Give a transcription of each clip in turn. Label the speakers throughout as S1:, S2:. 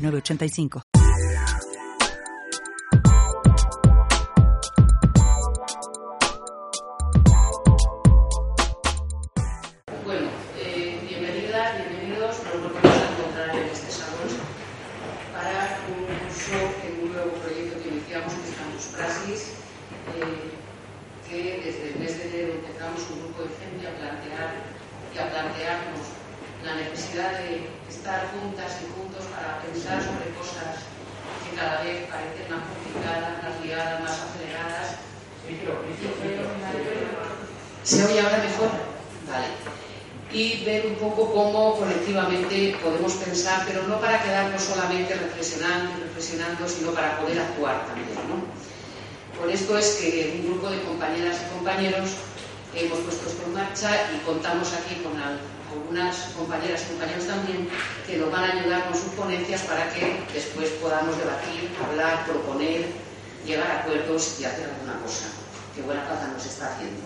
S1: 85
S2: estar juntas y juntos para pensar sobre cosas que cada vez parecen más complicadas, más liadas, más aceleradas. ¿Se oye ahora mejor? Vale. Y ver un poco cómo colectivamente podemos pensar, pero no para quedarnos solamente reflexionando y reflexionando, sino para poder actuar también. ¿no? Por esto es que un grupo de compañeras y compañeros hemos puesto esto en marcha y contamos aquí con algunas compañeras y compañeros también que nos van a ayudar con sus ponencias para que después podamos debatir, hablar, proponer, llegar a acuerdos y hacer alguna cosa que buena falta nos está haciendo.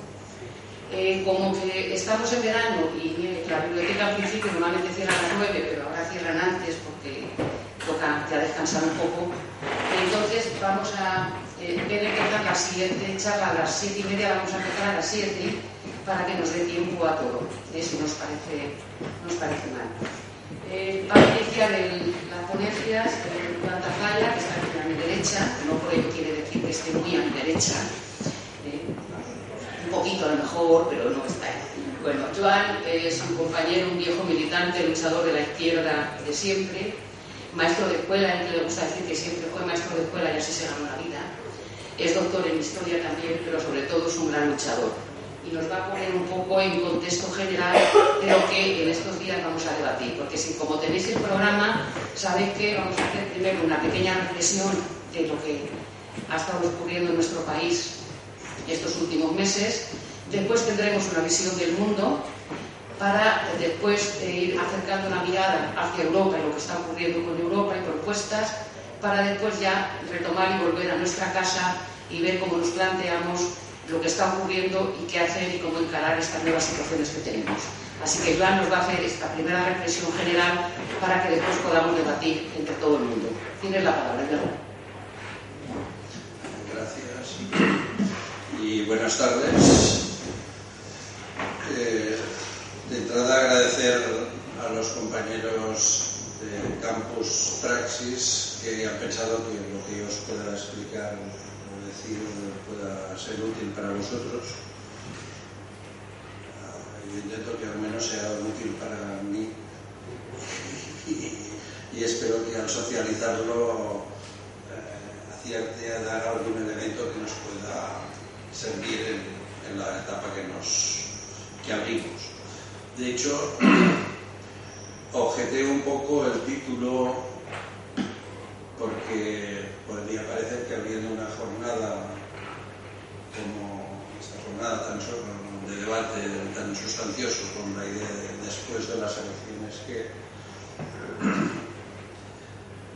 S2: Eh, como que estamos en verano y la biblioteca al principio normalmente cierra a las 9, pero ahora cierran antes porque toca ya descansar un poco. Entonces vamos a eh, ver empezar la siguiente charla a las 7 y media, vamos a empezar a las 7 para que nos dé tiempo a todo, eh, si nos parece, nos parece mal. Eh, va a las ponencias de Planta que está aquí a mi derecha, no por ello quiere decir que esté muy a mi derecha, eh, un poquito a lo mejor, pero no está ahí. Bueno, Joan es un compañero, un viejo militante, luchador de la izquierda de siempre, maestro de escuela, él le gusta decir que siempre fue maestro de escuela y así se ganó la vida. Es doctor en historia también, pero sobre todo es un gran luchador. Y nos va a poner un poco en contexto general de lo que en estos días vamos a debatir. Porque si como tenéis el programa, sabéis que vamos a hacer primero una pequeña reflexión de lo que ha estado ocurriendo en nuestro país estos últimos meses. Después tendremos una visión del mundo para después ir acercando la mirada hacia Europa y lo que está ocurriendo con Europa y propuestas para después ya retomar y volver a nuestra casa y ver cómo nos planteamos lo que está ocurriendo y qué hacer y cómo encarar estas nuevas situaciones que tenemos. Así que Joan nos va a hacer esta primera reflexión general para que después podamos debatir entre todo el mundo. Tienes la palabra, Joan.
S3: Gracias y buenas tardes. Eh, de entrada agradecer a los compañeros de Campus Praxis que han pensado que lo que yo os pueda explicar pueda ser útil para vosotros. Uh, yo intento que al menos sea útil para mí y, espero que al socializarlo eh, acierte a algún elemento que nos pueda servir en, en la etapa que nos que abrimos. De hecho, objeté un poco el título porque podría parecer que abriendo una jornada como esta jornada tan de debate tan sustancioso con la idea de después de las elecciones que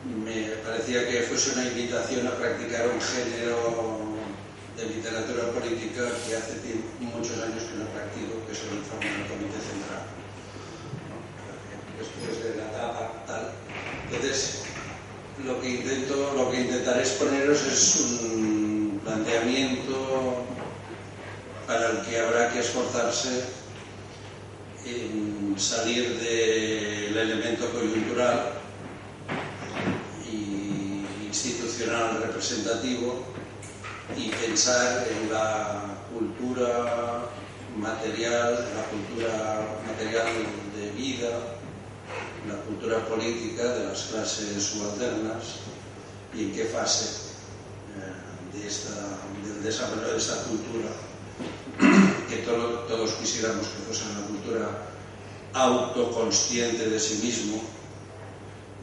S3: me parecía que fuese una invitación a practicar un género de literatura política que hace muchos años que no practico, que es el informe del Comité Central. Después de la etapa tal. Entonces, lo que intento, lo que intentaré exponeros es un planteamiento para el que habrá que esforzarse en salir del elemento coyuntural y institucional representativo y pensar en la cultura material, la cultura material de vida, la cultura política de las clases subalternas y en qué fase eh, de esta, del desarrollo de esta cultura, que todo, todos quisiéramos que fuese una cultura autoconsciente de sí mismo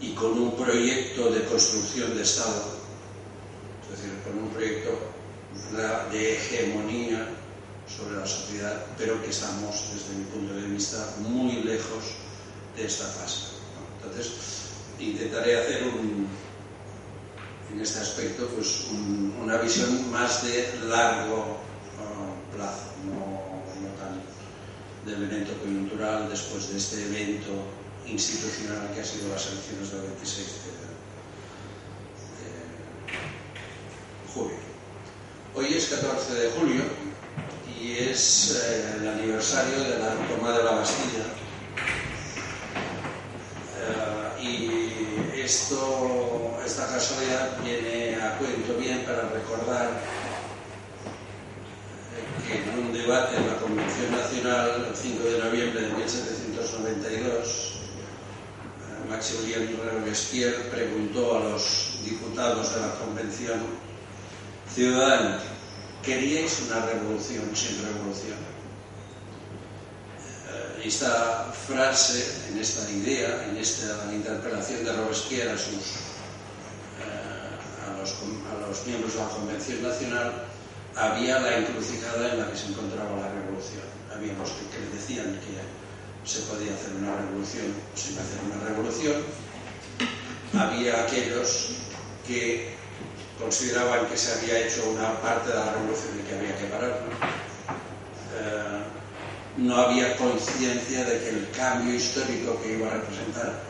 S3: y con un proyecto de construcción de Estado, es decir, con un proyecto de hegemonía sobre la sociedad, pero que estamos, desde mi punto de vista, muy lejos de esta fase. Entonces, intentaré hacer en este aspecto pues una visión más de largo uh, plazo, no, no, tan del evento coyuntural después de este evento institucional que ha sido las elecciones del 26 de, julio. Hoy es 14 de julio y es eh, el aniversario de la toma de la Bastilla. Uh, y esto, esta casualidad viene a cuento bien para recordar que en un debate en la Convención Nacional el 5 de noviembre de 1792 Maximilien Robespierre preguntó a los diputados de la Convención, ciudadanos, ¿queríais una revolución sin revolución? Esta frase, en esta idea, en esta interpelación de Robespierre a, sus, eh, a, los, a los miembros de la Convención Nacional, había la encrucijada en la que se encontraba la revolución. Había los que, que decían que se podía hacer una revolución sin hacer una revolución. Había aquellos que consideraban que se había hecho una parte de la revolución y que había que pararla. No había conciencia de que el cambio histórico que iba a representar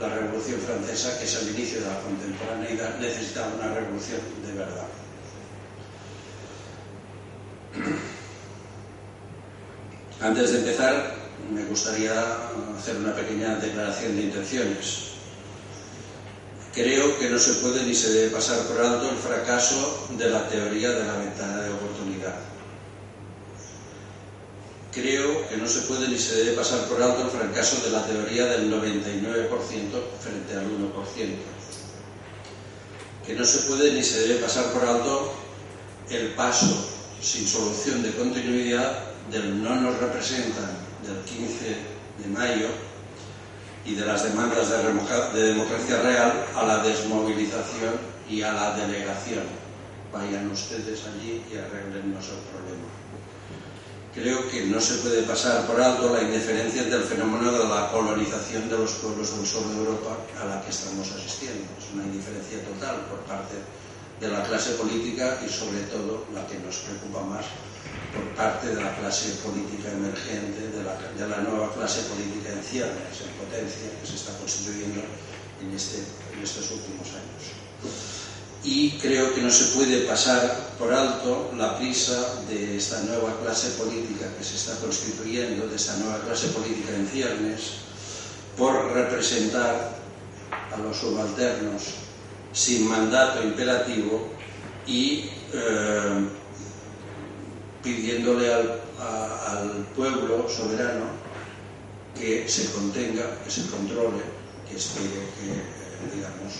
S3: la Revolución Francesa, que es el inicio de la contemporaneidad, necesitaba una revolución de verdad. Antes de empezar, me gustaría hacer una pequeña declaración de intenciones. Creo que no se puede ni se debe pasar por alto el fracaso de la teoría de la ventana de oportunidad. Creo que no se puede ni se debe pasar por alto el fracaso de la teoría del 99% frente al 1%. Que no se puede ni se debe pasar por alto el paso sin solución de continuidad del no nos representan del 15 de mayo y de las demandas de, democracia real a la desmovilización y a la delegación. Vayan ustedes allí y arreglennos el problema. Creo que no se puede pasar por alto la indiferencia del fenómeno de la colonización de los pueblos del sur de Europa a la que estamos asistiendo. Es una indiferencia total por parte de la clase política y sobre todo la que nos preocupa más por parte de la clase política emergente, de la, nueva clase política ciernes, en potencia, que se está constituyendo en, este, en estos últimos años. Y creo que no se puede pasar por alto la prisa de esta nueva clase política que se está constituyendo, de esta nueva clase política en ciernes, por representar a los subalternos sin mandato imperativo y eh, pidiéndole al, pueblo soberano que se contenga, que se controle, que espere que, eh, digamos,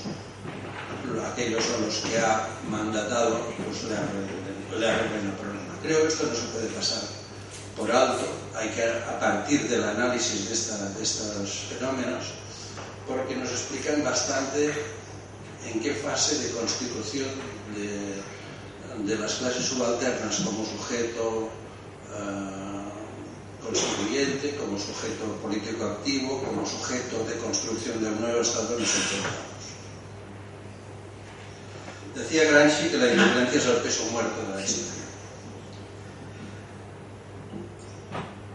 S3: aquellos a los que ha mandatado pues le arreglen, el problema. Creo que esto no se puede pasar por alto, hay que, a partir del análisis de, esta, estos fenómenos, porque nos explican bastante en qué fase de constitución de, las clases subalternas como sujeto uh, constituyente, como sujeto político activo, como sujeto de construcción de un nuevo Estado encontramos. Decía Gramsci que la indiferencia es el peso muerto de la historia.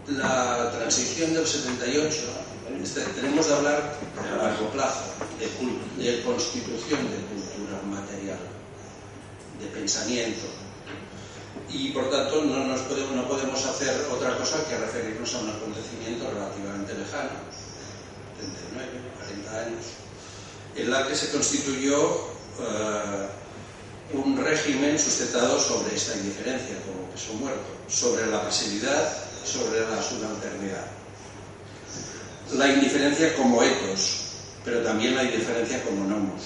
S3: La transición del 78 este, tenemos de hablar a largo plazo de, constitución de cultura material, de pensamiento. Y por tanto no, podemos, no podemos hacer otra cosa que referirnos a un acontecimiento relativamente lejano, 39, 40 años, en la que se constituyó uh, un régimen sustentado sobre esta indiferencia como peso muerto, sobre la pasividad, sobre la subalternidad la indiferencia como etos, pero también la indiferencia como nomos.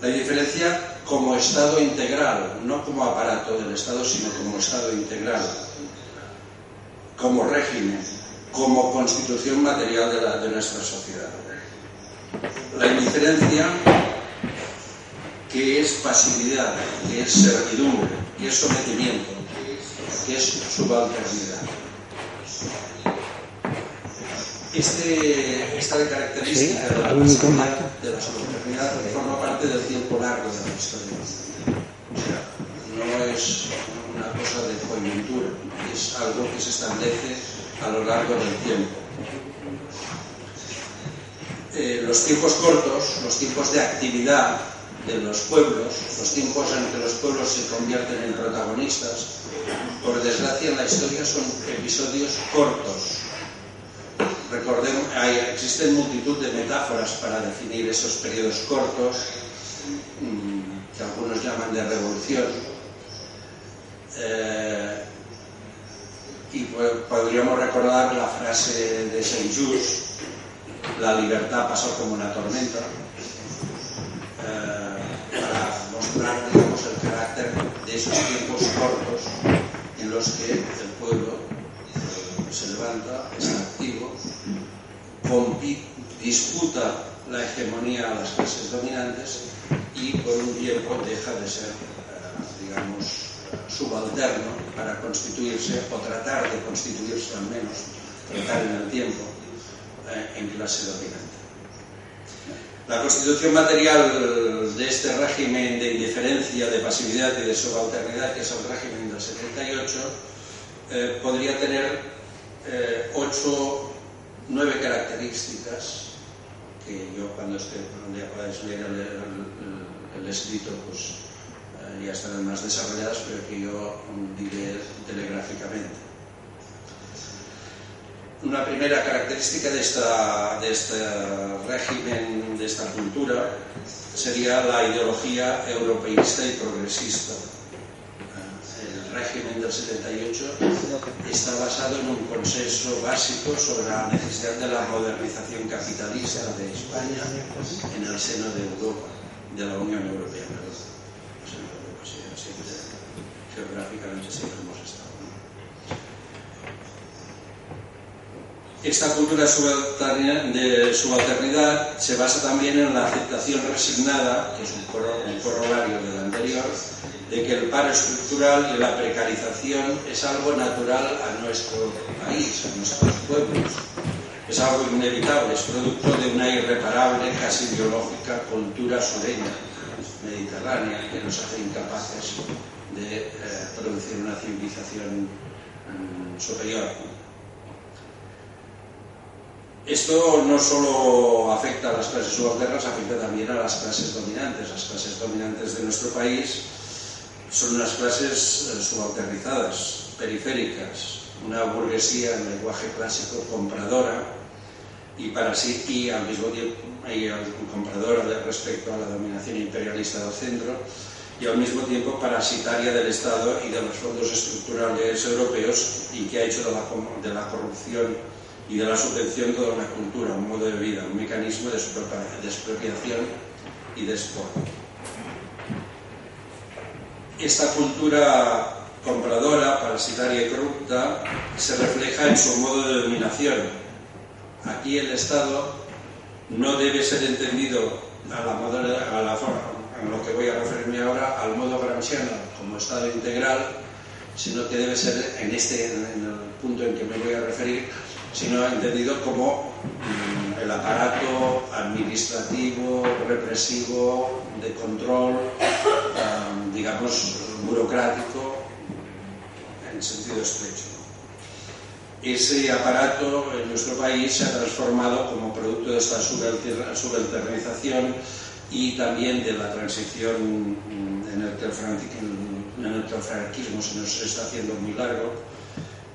S3: La indiferencia como estado integral, no como aparato del Estado, sino como estado integral, como régimen, como constitución material de, de nuestra sociedad. la indiferencia que es pasividad, que es servidumbre, que es sometimiento, que es subalternidad. Este, esta característica de la pasividad, de la subalternidad forma parte del tiempo largo de la historia. O sea, no es una cosa de coyuntura, es algo que se establece a lo largo del tiempo. Eh, los tiempos cortos, los tiempos de actividad de los pueblos, los tiempos en que los pueblos se convierten en protagonistas, por desgracia en la historia son episodios cortos. Recordemos, hay, existen multitud de metáforas para definir esos periodos cortos, mm, que algunos llaman de revolución. Eh, y podríamos recordar la frase de Saint-Just, la libertad pasó como una tormenta, eh, el carácter de esos tiempos cortos en los que el pueblo eh, se levanta, está activo, disputa la hegemonía a las clases dominantes y por un tiempo deja de ser, eh, digamos, subalterno para constituirse o tratar de constituirse al menos, tratar en el tiempo eh, en clase dominante. La constitución material de este régimen de indiferencia, de pasividad y de subalternidad, que es el régimen del 78, eh, podría tener eh, ocho, nueve características que yo cuando esté, cuando ya podáis leer el, escrito, pues ya estarán más desarrolladas, pero que yo diré telegráficamente. Una primera característica de, esta, de este régimen, de esta cultura, sería la ideología europeísta y progresista. El régimen del 78 está basado en un consenso básico sobre la necesidad de la modernización capitalista de España en el seno de Europa, de la Unión Europea. geográficamente siempre hemos estado. Esta cultura de subalternidad se basa también en la aceptación resignada, que es un, corolario del anterior, de que el paro estructural y la precarización es algo natural a nuestro país, a nuestros pueblos. Es algo inevitable, es producto de una irreparable, casi biológica cultura sureña, mediterránea, que nos hace incapaces de eh, producir una civilización mm, superior. Esto no solo afecta a las clases subalternas, afecta también a las clases dominantes. Las clases dominantes de nuestro país son unas clases eh, subalternizadas, periféricas, una burguesía en lenguaje clásico compradora y para y al mismo tiempo compradora respecto a la dominación imperialista del centro y al mismo tiempo parasitaria del Estado y de los fondos estructurales europeos y que ha hecho de la, de la corrupción y de la subvención toda una cultura, un modo de vida, un mecanismo de expropiación y de exporto. Esta cultura compradora, parasitaria y corrupta se refleja en su modo de dominación. Aquí el Estado no debe ser entendido a la, a la forma, en lo que voy a referirme ahora, al modo gramsciano como Estado integral, sino que debe ser en este en el punto en que me voy a referir sino entendido como mm, el aparato administrativo, represivo, de control, digamos, burocrático, en sentido estrecho. Ese aparato en nuestro país se ha transformado como producto de esta subalternización y también de la transición mm, en el que el franquismo se nos está haciendo muy largo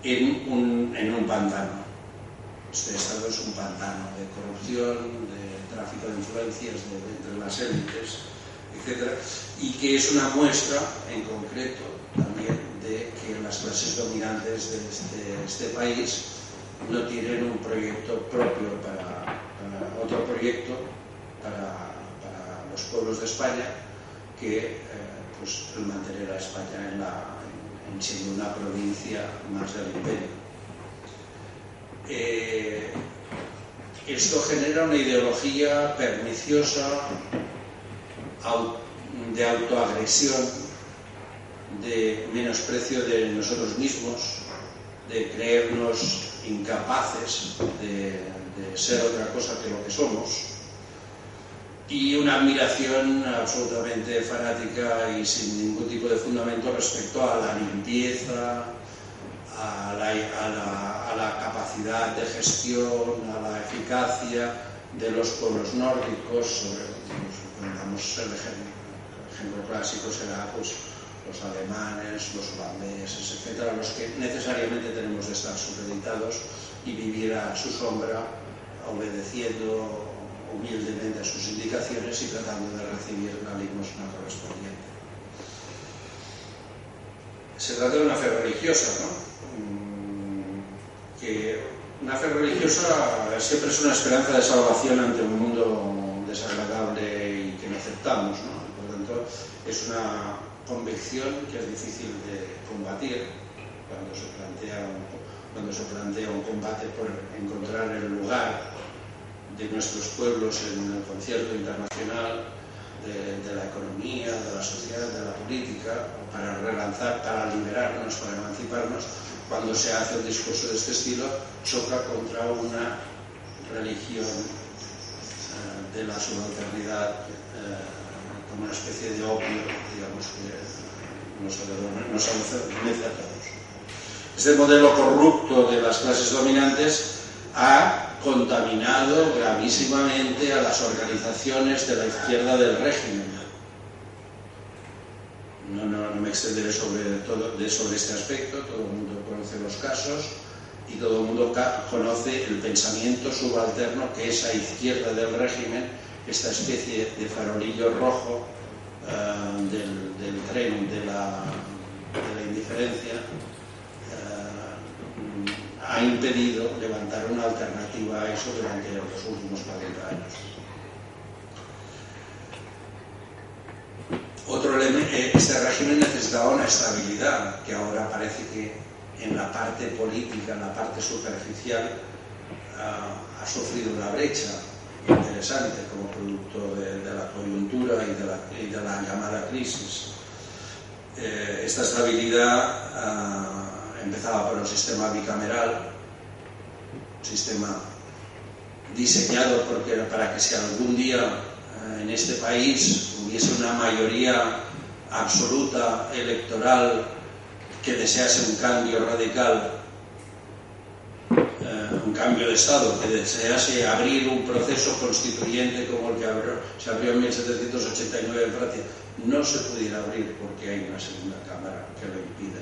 S3: en un, en un pantano este Estado es un pantano de corrupción, de tráfico de influencias entre las élites, etc. Y que es una muestra, en concreto, también de que las clases dominantes de este, este país no tienen un proyecto propio para, otro proyecto para, los pueblos de España que eh, pues, mantener a España en, en siendo una provincia más del imperio. Eh, esto genera una ideología perniciosa de autoagresión, de menosprecio de nosotros mismos, de creernos incapaces de, ser otra cosa que lo que somos, y una admiración absolutamente fanática y sin ningún tipo de fundamento respecto a la limpieza, a la, capacidad de gestión, a la eficacia de los pueblos nórdicos, sobre, el ejemplo, clásico será pues, los alemanes, los holandeses, etcétera, los que necesariamente tenemos de estar supeditados y vivir a su sombra, obedeciendo humildemente a sus indicaciones y tratando de recibir la limosna correspondiente. Se trata de una fe religiosa, ¿no? Que una fe religiosa siempre es una esperanza de salvación ante un mundo desagradable y que no aceptamos, ¿no? Por tanto, es una convicción que es difícil de combatir cuando se plantea un, cuando se plantea un combate por encontrar el lugar de nuestros pueblos en el concierto internacional de, la economía, de la sociedad, de la política, para relanzar, para liberarnos, para emanciparnos, cuando se hace un discurso de este estilo, choca contra una religión eh, de la subalternidad eh, como una especie de opio, digamos, que nos, nos adormece a todos. Este modelo corrupto de las clases dominantes ha contaminado gravísimamente a las organizaciones de la izquierda del régimen. No, no, no me extenderé sobre, todo, de, sobre este aspecto, todo el mundo los casos y todo el mundo conoce el pensamiento subalterno que esa izquierda del régimen esta especie de farolillo rojo uh, del, tren de la, indiferencia uh, ha impedido levantar una alternativa a eso durante los últimos 40 años. Otro elemento, eh, este régimen necesitaba una estabilidad que ahora parece que en la parte política, en la parte superficial, uh, ha sufrido una brecha interesante como producto de, la coyuntura y de la, llamada crisis. Eh, esta estabilidad ah, empezaba por un sistema bicameral, un sistema diseñado porque, para que si algún día eh, en este país hubiese una mayoría absoluta electoral que desease un cambio radical un cambio de Estado que desease abrir un proceso constituyente como el que se abrió en 1789 en Francia, no se pudiera abrir porque hay una segunda Cámara que lo impide.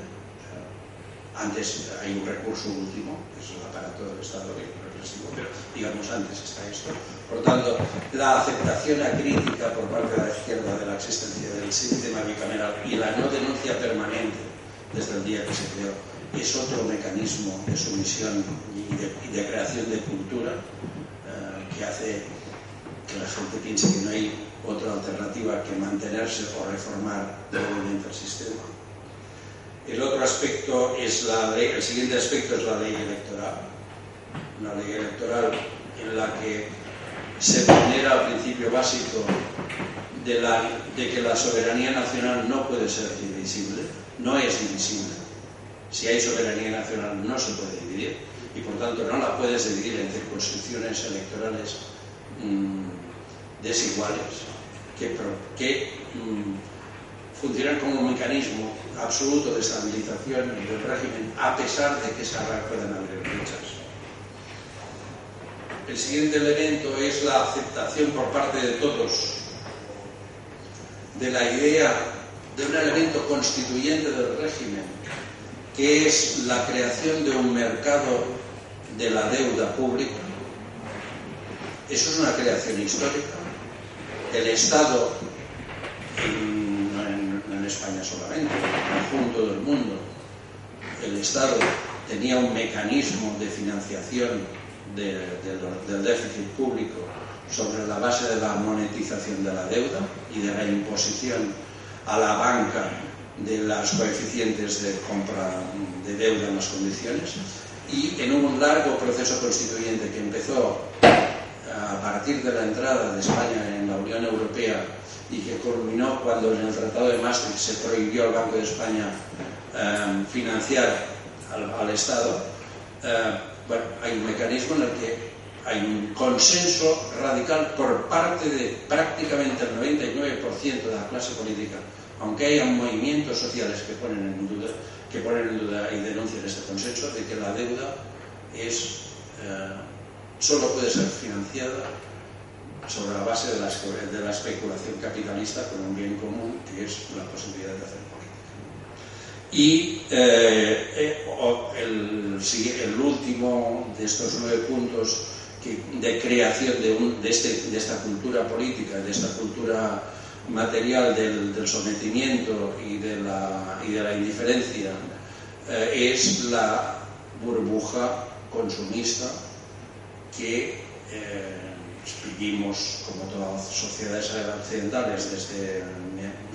S3: Antes hay un recurso último, que es el aparato del Estado represivo, pero digamos antes está esto. Por tanto, la aceptación acrítica por parte de la izquierda de la existencia del sistema bicameral y la no denuncia permanente desde el día que se creó es otro mecanismo de sumisión y de, creación de cultura eh, que hace que la gente piense que no hay otra alternativa que mantenerse o reformar brevemente el sistema. El otro aspecto es la el siguiente aspecto es la ley electoral, una ley electoral en la que se vulnera el principio básico de, la, de que la soberanía nacional no puede ser divisible, no es divisible si hay soberanía nacional no se puede dividir y por tanto no la puedes dividir en circunscripciones electorales mm, desiguales que, mm, funcionan como un mecanismo absoluto de estabilización del régimen a pesar de que se puedan abrir brechas. El siguiente elemento es la aceptación por parte de todos de la idea de un elemento constituyente del régimen que es la creación de un mercado de la deuda pública. Eso es una creación histórica. El Estado, en, en España solamente, en el conjunto del mundo, el Estado tenía un mecanismo de financiación del déficit público sobre la base de la monetización de la deuda y de la imposición a la banca de las coeficientes de compra de deuda en las condiciones. Y en un largo proceso constituyente que empezó a partir de la entrada de España en la Unión Europea y que culminó cuando en el Tratado de Maastricht se prohibió al Banco de España eh, financiar al, Estado, eh, bueno, hay un mecanismo en el que hay un consenso radical por parte de prácticamente el 99% de la clase política, aunque haya movimientos sociales que ponen en duda, que ponen en duda y denuncian este consenso de que la deuda es eh, solo puede ser financiada sobre la base de la, especulación capitalista con un bien común que es la posibilidad de hacer política. Y eh, eh, el, último de estos nueve puntos de creación de, de, este, de, esta cultura política, de esta cultura material del, sometimiento y de la, y de la indiferencia, eh, es la burbuja consumista que eh, vivimos, como todas sociedades occidentales, desde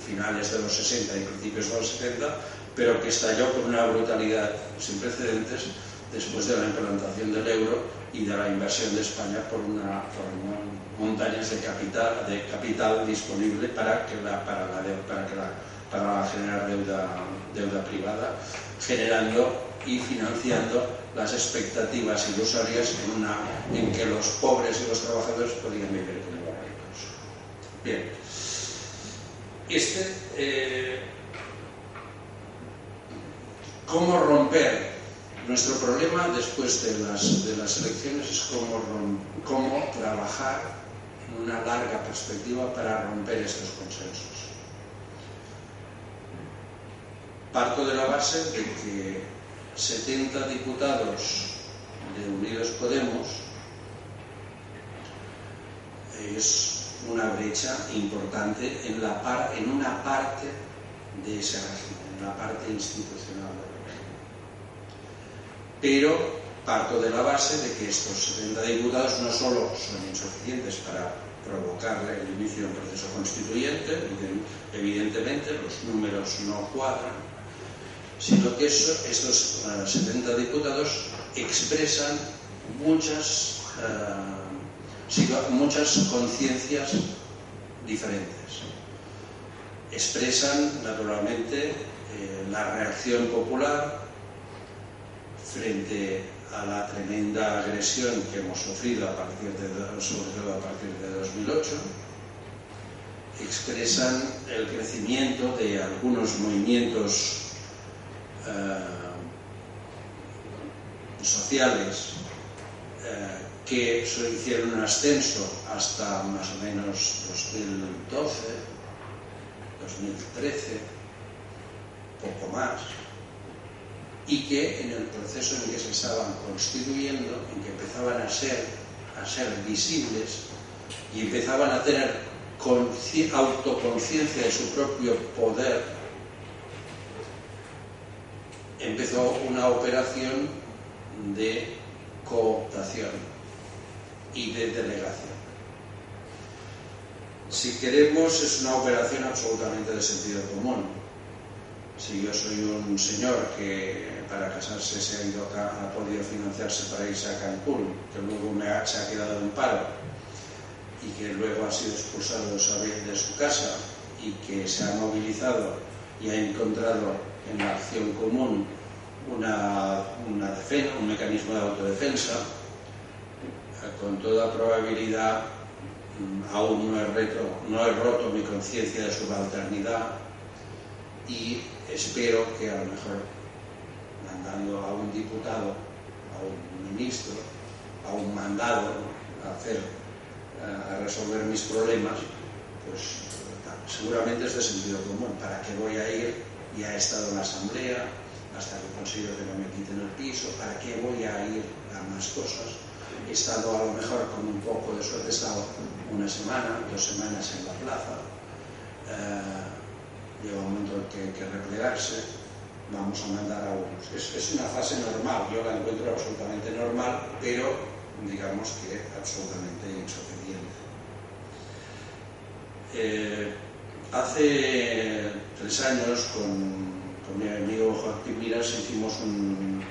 S3: finales de los 60 y principios de los 70, pero que estalló con una brutalidad sin precedentes después de la implantación del euro y de la inversión de España por una, montañas de capital, de capital disponible para, que la, para, la, para, que la, para generar deuda, deuda privada, generando y financiando las expectativas ilusorias en, una, en que los pobres y los trabajadores podían vivir como ricos. Bien. Este, eh, ¿Cómo romper nuestro problema después de las, de las elecciones es cómo, cómo trabajar en una larga perspectiva para romper estos consensos. Parto de la base de que 70 diputados de Unidos Podemos es una brecha importante en, la par, en una parte de ese régimen, en la parte institucional pero parto de la base de que estos 70 diputados no solo son insuficientes para provocar el inicio de un proceso constituyente, evidentemente los números no cuadran, sino que estos 70 eh, diputados expresan muchas, uh, muchas conciencias diferentes. Expresan, naturalmente, eh, la reacción popular, frente a la tremenda agresión que hemos sufrido a partir de, sobre todo a partir de 2008, expresan el crecimiento de algunos movimientos eh, sociales eh, que hicieron un ascenso hasta más o menos 2012, 2013, poco más y que en el proceso en que se estaban constituyendo, en que empezaban a ser, a ser visibles y empezaban a tener autoconciencia de su propio poder, empezó una operación de cooptación y de delegación. Si queremos, es una operación absolutamente de sentido común. Si yo soy un señor que para casarse se ha, ido ha podido financiarse para irse a Cancún, que luego me ha, se ha quedado en paro y que luego ha sido expulsado de su casa y que se ha movilizado y ha encontrado en la acción común una, una defensa, un mecanismo de autodefensa, con toda probabilidad mm, aún no he, no he roto mi conciencia de subalternidad y espero que a lo mejor mandando a un diputado, a un ministro, a un mandado a hacer, a resolver mis problemas, pues seguramente es de sentido común. ¿Para qué voy a ir? Ya he estado en la asamblea hasta que consigo que no me quiten el piso. ¿Para qué voy a ir a más cosas? He estado a lo mejor con un poco de suerte, he estado una semana, dos semanas en la plaza. Eh, llega un momento que que replegarse vamos a mandar a unos. Es, una fase normal, yo la encuentro absolutamente normal, pero digamos que absolutamente insuficiente. Eh, hace tres años con, mi amigo Joaquín Miras hicimos un,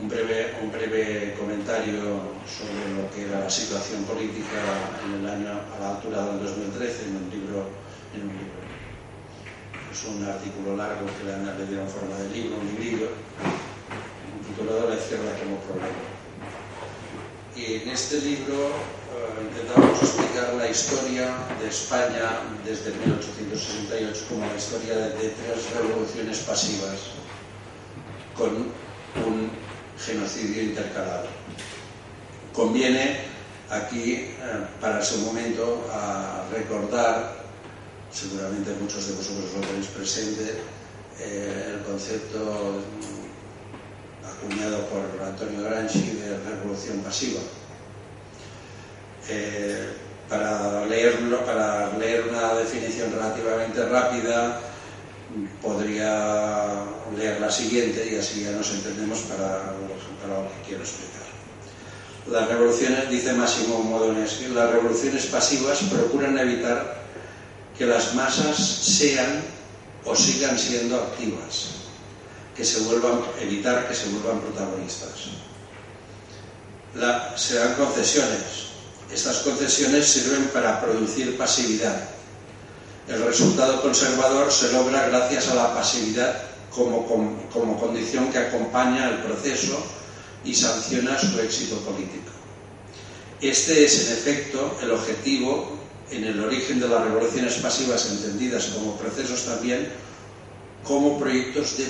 S3: un breve, un breve comentario sobre lo que era la situación política en el año a la altura del 2013 en un libro, en un libro. Es un artículo largo que le, dieron forma de libro, un libro, titulado La izquierda como problema. Y en este libro eh, intentamos explicar la historia de España desde 1868 como la historia de tres revoluciones pasivas con un genocidio intercalado. Conviene aquí, eh, para su momento, a recordar, seguramente muchos de vosotros lo tenéis presente, eh, el concepto acuñado por Antonio Gramsci de revolución pasiva. Eh, para, leerlo, para leer una definición relativamente rápida, podría leer la siguiente y así ya nos entendemos para, para lo que quiero explicar. Las revoluciones, dice Máximo Modoneschi, las revoluciones pasivas procuran evitar que las masas sean o sigan siendo activas, que se vuelvan, evitar que se vuelvan protagonistas. Se dan concesiones. Estas concesiones sirven para producir pasividad, el resultado conservador se logra gracias a la pasividad como, como, condición que acompaña el proceso y sanciona su éxito político. Este es, en efecto, el objetivo en el origen de las revoluciones pasivas entendidas como procesos también como proyectos de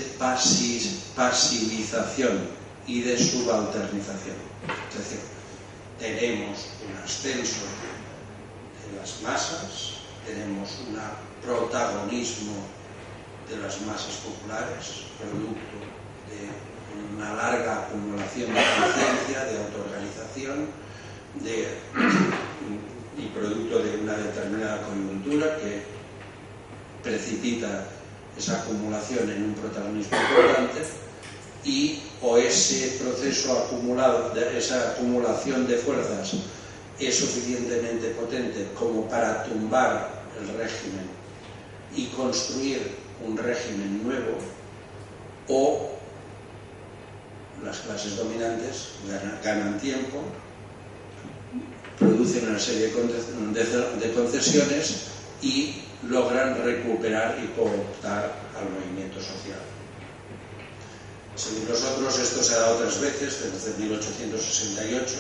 S3: pasivización y de subalternización. Es decir, tenemos un ascenso de las masas, tenemos un protagonismo de las masas populares, producto de una larga acumulación de conciencia, de autoorganización de, y producto de una determinada coyuntura que precipita esa acumulación en un protagonismo importante y o ese proceso acumulado, esa acumulación de fuerzas es suficientemente potente como para tumbar el régimen y construir un régimen nuevo, o las clases dominantes ganan, tiempo, producen una serie de concesiones y logran recuperar y cooptar al movimiento social. Según nosotros, esto se ha dado tres veces, desde 1868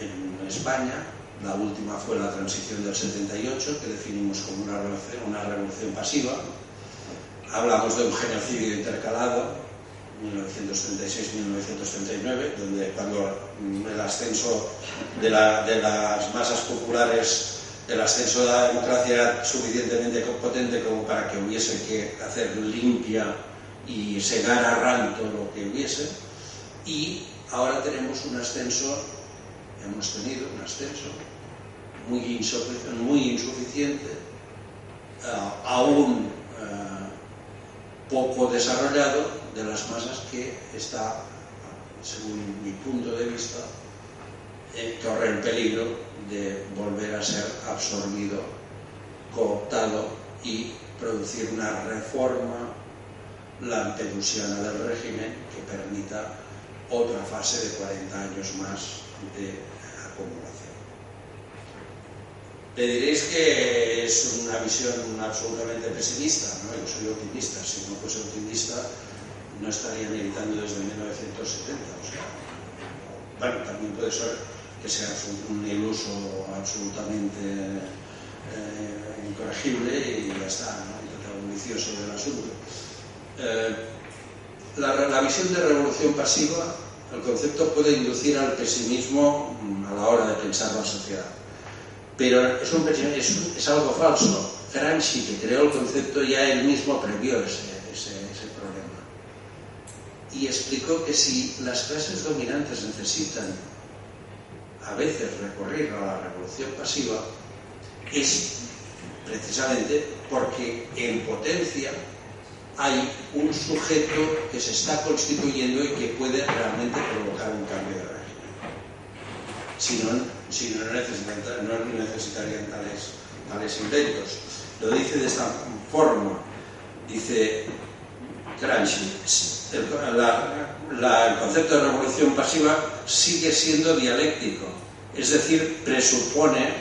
S3: en España, la última fue la transición del 78, que definimos como una revolución pasiva. Hablamos de un genocidio intercalado, 1936-1939, donde cuando el ascenso de, de, las masas populares, el ascenso de la democracia suficientemente potente como para que hubiese que hacer limpia y segar a ranto lo que hubiese, y ahora tenemos un ascenso hemos tenido un ascenso muy, insuficiente, uh, aún poco desarrollado de las masas que está, según mi punto de vista, eh, corre el peligro de volver a ser absorbido, cooptado y producir una reforma lampedusiana del régimen que permita otra fase de 40 años más de acumulación. Le diréis que es una visión absolutamente pesimista, ¿no? Yo soy optimista, si no fuese optimista no estaría militando desde 1970. O sea, bueno, también puede ser que sea un iluso absolutamente eh, incorregible y ya está, ¿no? vicioso del asunto. Eh, la, la visión de revolución pasiva el concepto puede inducir al pesimismo a la hora de pensar la sociedad. Pero es, un, es, es algo falso. Gramsci, que creó el concepto, ya él mismo previó ese, ese, problema. Y explicó que si las clases dominantes necesitan a veces recurrir a la revolución pasiva, es precisamente porque en potencia hay un sujeto que se está constituyendo y que puede realmente provocar un cambio de régimen. Si no, si no, no necesitarían tales, tales inventos. Lo dice de esta forma. Dice, Gramsci, el concepto de revolución pasiva sigue siendo dialéctico, es decir, presupone,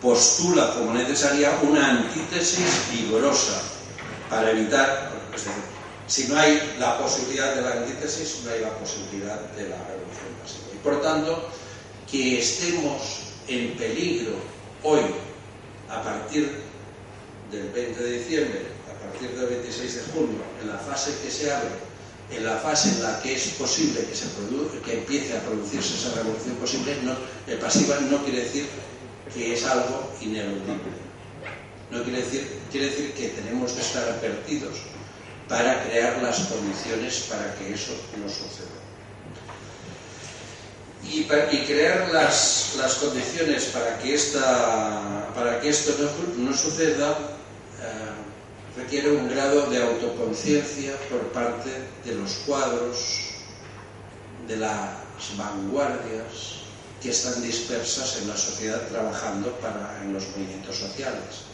S3: postula como necesaria una antítesis vigorosa para evitar, es decir, si no hay la posibilidad de la antítesis, no hay la posibilidad de la revolución pasiva. Y por tanto, que estemos en peligro hoy, a partir del 20 de diciembre, a partir del 26 de junio, en la fase que se abre, en la fase en la que es posible que, se que empiece a producirse esa revolución posible, no, eh, pasiva no quiere decir que es algo ineludible. No quiere decir, quiere decir que tenemos que estar advertidos para crear las condiciones para que eso no suceda. Y, crear las, condiciones para que, esta, para que esto no, suceda eh, requiere un grado de autoconciencia por parte de los cuadros, de las vanguardias que están dispersas en la sociedad trabajando para, en los movimientos sociales.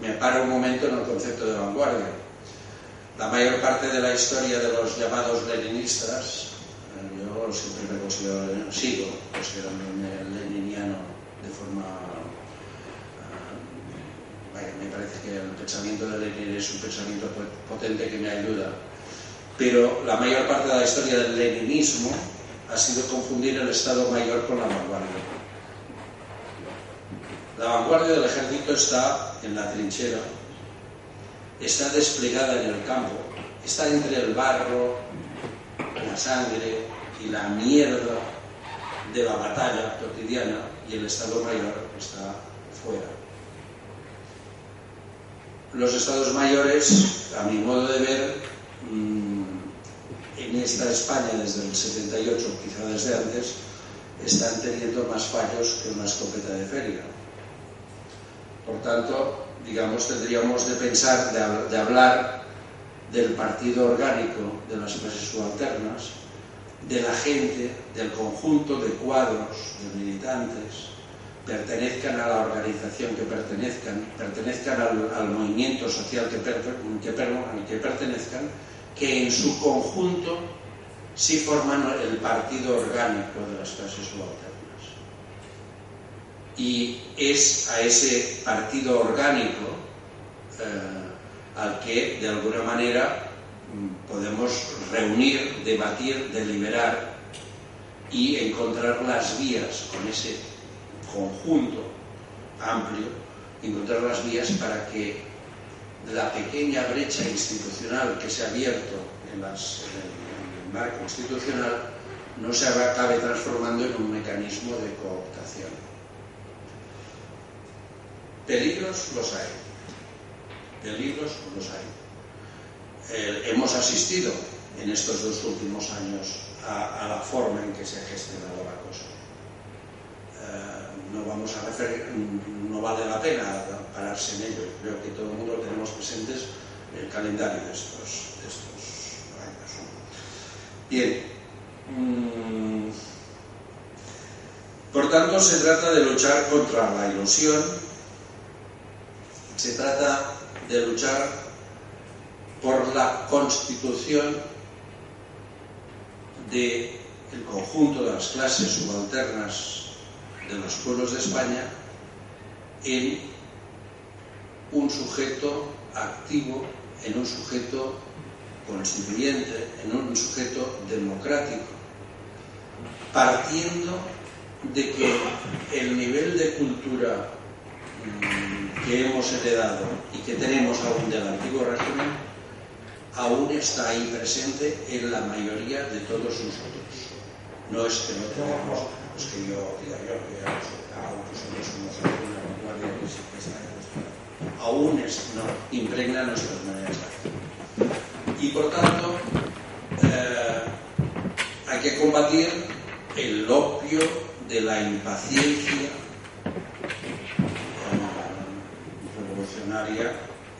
S3: Me paro un momento en el concepto de vanguardia la mayor parte de la historia de los llamados leninistas, siempre me considero, sigo considerándome leniniano de forma... Eh, me parece que el pensamiento de Lenin es un pensamiento potente que me ayuda, pero la mayor parte de la historia del leninismo ha sido confundir el Estado Mayor con la vanguardia. La vanguardia del ejército está en la trinchera, está desplegada en el campo, está entre el barro, la sangre y la mierda de la batalla cotidiana y el Estado Mayor está fuera. Los Estados Mayores, a mi modo de ver, mm, en esta España desde el 78, quizá desde antes, están teniendo más fallos que una escopeta de feria. Por tanto, digamos, tendríamos de pensar, de, hablar del partido orgánico de las clases subalternas, de la gente, del conjunto de cuadros, de militantes, pertenezcan a la organización que pertenezcan, pertenezcan al, movimiento social que, que, pertenezcan, que en su conjunto sí forman el partido orgánico de las clases subalternas. Y es a ese partido orgánico eh, al que de alguna manera podemos reunir, debatir, deliberar y encontrar las vías con ese conjunto amplio, encontrar las vías para que la pequeña brecha institucional que se ha abierto en, el marco institucional no se acabe transformando en un mecanismo de cooptación. Peligros los hay. Peligros los hay. Eh, hemos asistido en estos dos últimos años a, la forma en que se ha gestionado la cosa. Eh, no vamos a referir, no vale la pena pararse en ello. Creo que todo el mundo tenemos presentes el calendario de estos, años. Bien. Mm, por tanto, se trata de luchar contra la ilusión se trata de luchar por la constitución del conjunto de las clases subalternas de los pueblos de España en un sujeto activo, en un sujeto constituyente, en un sujeto democrático, partiendo de que el nivel de cultura mm, que hemos heredado y que tenemos aún del antiguo régimen, aún está ahí presente en la mayoría de todos nosotros. No es que no tenemos, es que yo diga yo que somos una vanguardia que está aún es, no, impregna nuestras maneras de hacer. Y por tanto, eh, hay que combatir el opio de la impaciencia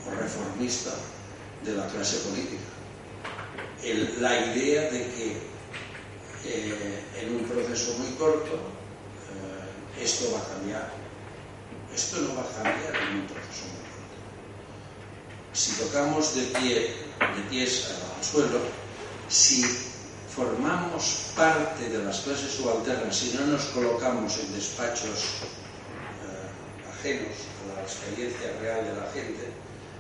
S3: o reformista de la clase política. la idea de que eh, en un proceso muy corto eh, esto va a cambiar. Esto no va a cambiar en un proceso muy corto. Si tocamos de pie de pies al suelo, si formamos parte de las clases subalternas, si no nos colocamos en despachos eh, ajenos a la experiencia real de la gente,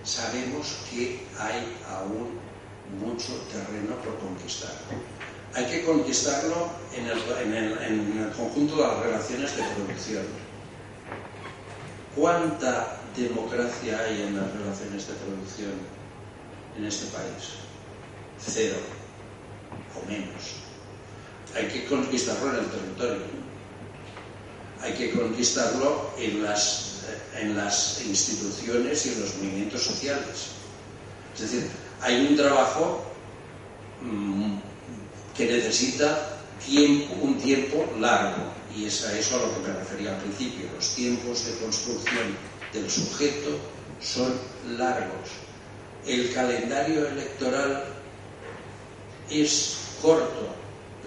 S3: sabemos que hay aún mucho terreno por conquistar. Hay que conquistarlo en el, conjunto de las relaciones de producción. ¿Cuánta democracia hay en las relaciones de producción en este país? Cero o menos. Hay que conquistarlo en el territorio. Hay que conquistarlo en las, en las instituciones y en los movimientos sociales. Es decir, hay un trabajo mm, que necesita tiempo, un tiempo largo, y es a eso a lo que me refería al principio. Los tiempos de construcción del sujeto son largos. El calendario electoral es corto.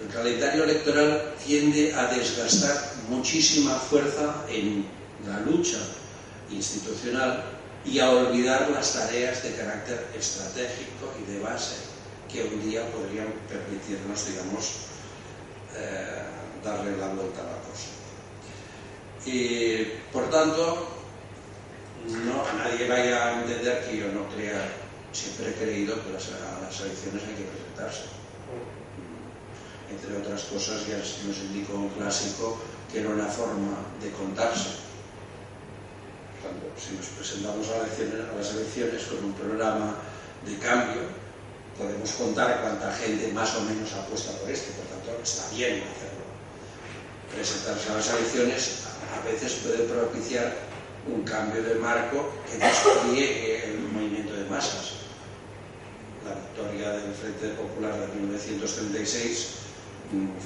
S3: El calendario electoral tiende a desgastar muchísima fuerza en la lucha institucional y a olvidar las tareas de carácter estratégico y de base que un día podrían permitirnos, digamos, eh, darle la vuelta a la cosa. Y, por tanto, no, nadie vaya a entender que yo no crea, siempre he creído que las, a las elecciones hay que presentarse. Entre otras cosas, ya nos indicó un clásico que era una forma de contarse si nos presentamos a, las elecciones con un programa de cambio, podemos contar cuánta gente más o menos apuesta por esto, por tanto está bien hacerlo. Presentarse a las elecciones a veces puede propiciar un cambio de marco que despliegue el movimiento de masas. La victoria del Frente Popular de 1936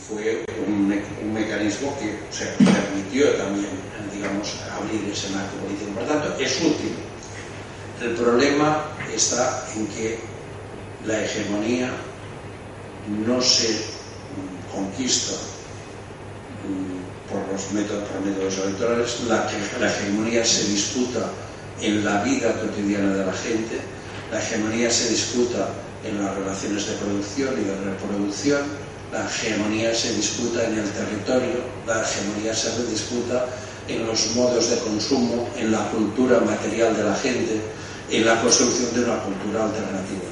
S3: fue un, mecanismo que permitió también, digamos, abrir ese marco político. Por tanto, es útil. El problema está en que la hegemonía no se conquista por los métodos electorales, la, la hegemonía se disputa en la vida cotidiana de la gente, la hegemonía se disputa en las relaciones de producción y de reproducción, la hegemonía se disputa en el territorio, la hegemonía se disputa en los modos de consumo, en la cultura material de la gente, en la construcción de una cultura alternativa.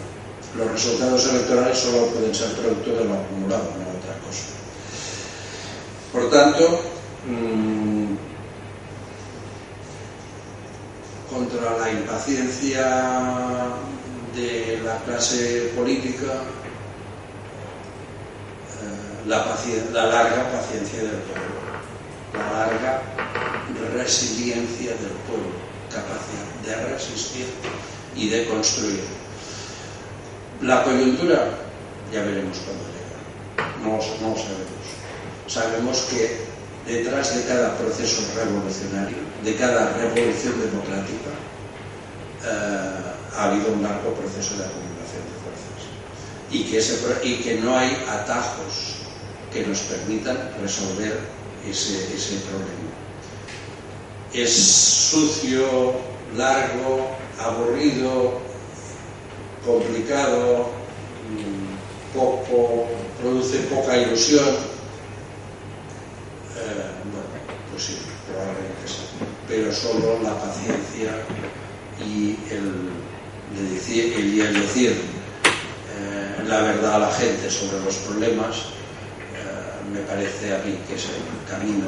S3: Los resultados electorales solo pueden ser producto de lo acumulado, no otra cosa. Por tanto, mm, contra la impaciencia de la clase política, la, la larga paciencia del pueblo, la larga resiliencia del pueblo, capacidad de resistir y de construir. La coyuntura, ya veremos cuándo llega, no, lo sabemos. Sabemos que detrás de cada proceso revolucionario, de cada revolución democrática, eh, ha habido un largo proceso de acumulación de fuerzas y que no hay atajos que nos permitan resolver ese, ese problema. Es sucio, largo, aburrido, complicado, mm, poco, produce poca ilusión. Eh, bueno, pues sí, probablemente sí. Pero solo la paciencia y el, decir, el, decir eh, la verdad a la gente sobre los problemas me parece a mí que es el camino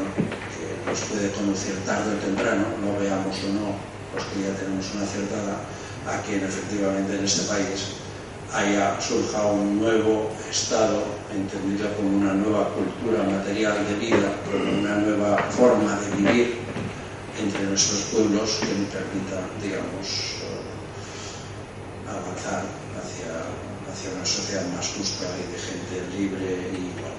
S3: que nos puede conducir tarde o temprano, no veamos o no los que ya tenemos una cierta edad, a que efectivamente en este país haya surja un nuevo Estado entendido como una nueva cultura material de vida, una nueva forma de vivir entre nuestros pueblos que nos permita, digamos, avanzar hacia, hacia una sociedad más justa y de gente libre y igual.